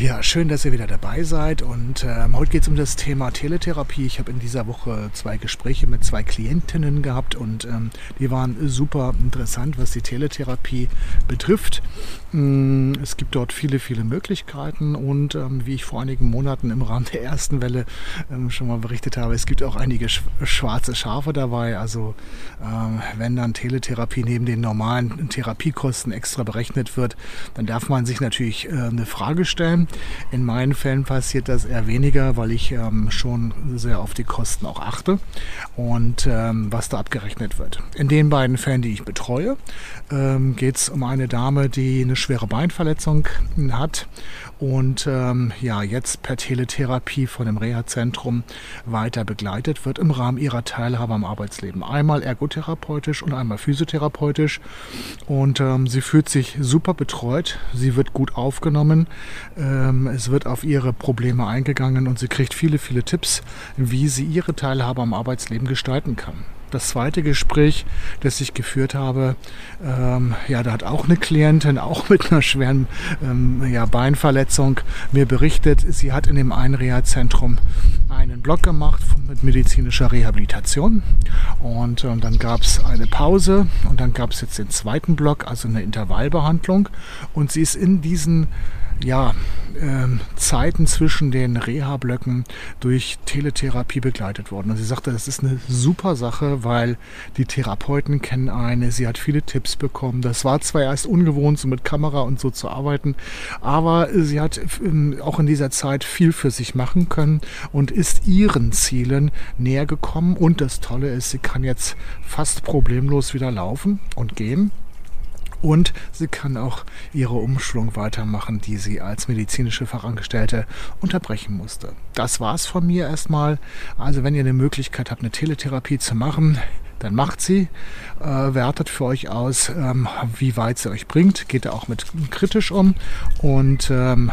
Ja, schön, dass ihr wieder dabei seid. Und ähm, heute geht es um das Thema Teletherapie. Ich habe in dieser Woche zwei Gespräche mit zwei Klientinnen gehabt und ähm, die waren super interessant, was die Teletherapie betrifft. Mm, es gibt dort viele, viele Möglichkeiten und ähm, wie ich vor einigen Monaten im Rahmen der ersten Welle ähm, schon mal berichtet habe, es gibt auch einige sch schwarze Schafe dabei. Also ähm, wenn dann Teletherapie neben den normalen Therapiekosten extra berechnet wird, dann darf man sich natürlich äh, eine Frage stellen in meinen Fällen passiert das eher weniger, weil ich ähm, schon sehr auf die Kosten auch achte und ähm, was da abgerechnet wird. In den beiden Fällen, die ich betreue, ähm, geht es um eine Dame, die eine schwere Beinverletzung hat und ähm, ja jetzt per Teletherapie von dem Reha-Zentrum weiter begleitet wird im Rahmen ihrer Teilhabe am Arbeitsleben. Einmal ergotherapeutisch und einmal physiotherapeutisch und ähm, sie fühlt sich super betreut, sie wird gut aufgenommen. Äh, es wird auf ihre Probleme eingegangen und sie kriegt viele, viele Tipps, wie sie ihre Teilhabe am Arbeitsleben gestalten kann. Das zweite Gespräch, das ich geführt habe, ähm, ja, da hat auch eine Klientin, auch mit einer schweren ähm, ja, Beinverletzung, mir berichtet, sie hat in dem Einreha-Zentrum einen Blog gemacht mit medizinischer Rehabilitation. Und ähm, dann gab es eine Pause und dann gab es jetzt den zweiten Block, also eine Intervallbehandlung. Und sie ist in diesen ja, ähm, Zeiten zwischen den Reha-Blöcken durch Teletherapie begleitet worden. Und sie sagte, das ist eine super Sache, weil die Therapeuten kennen eine, sie hat viele Tipps bekommen. Das war zwar erst ungewohnt, so mit Kamera und so zu arbeiten, aber sie hat ähm, auch in dieser Zeit viel für sich machen können und ist ihren Zielen näher gekommen. Und das Tolle ist, sie kann jetzt fast problemlos wieder laufen und gehen und sie kann auch ihre Umschulung weitermachen, die sie als medizinische Fachangestellte unterbrechen musste. Das war's von mir erstmal. Also wenn ihr eine Möglichkeit habt, eine Teletherapie zu machen, dann macht sie, äh, wertet für euch aus, ähm, wie weit sie euch bringt, geht da auch mit kritisch um und ähm,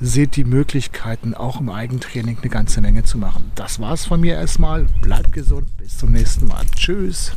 seht die Möglichkeiten, auch im Eigentraining eine ganze Menge zu machen. Das war's von mir erstmal. Bleibt gesund, bis zum nächsten Mal. Tschüss.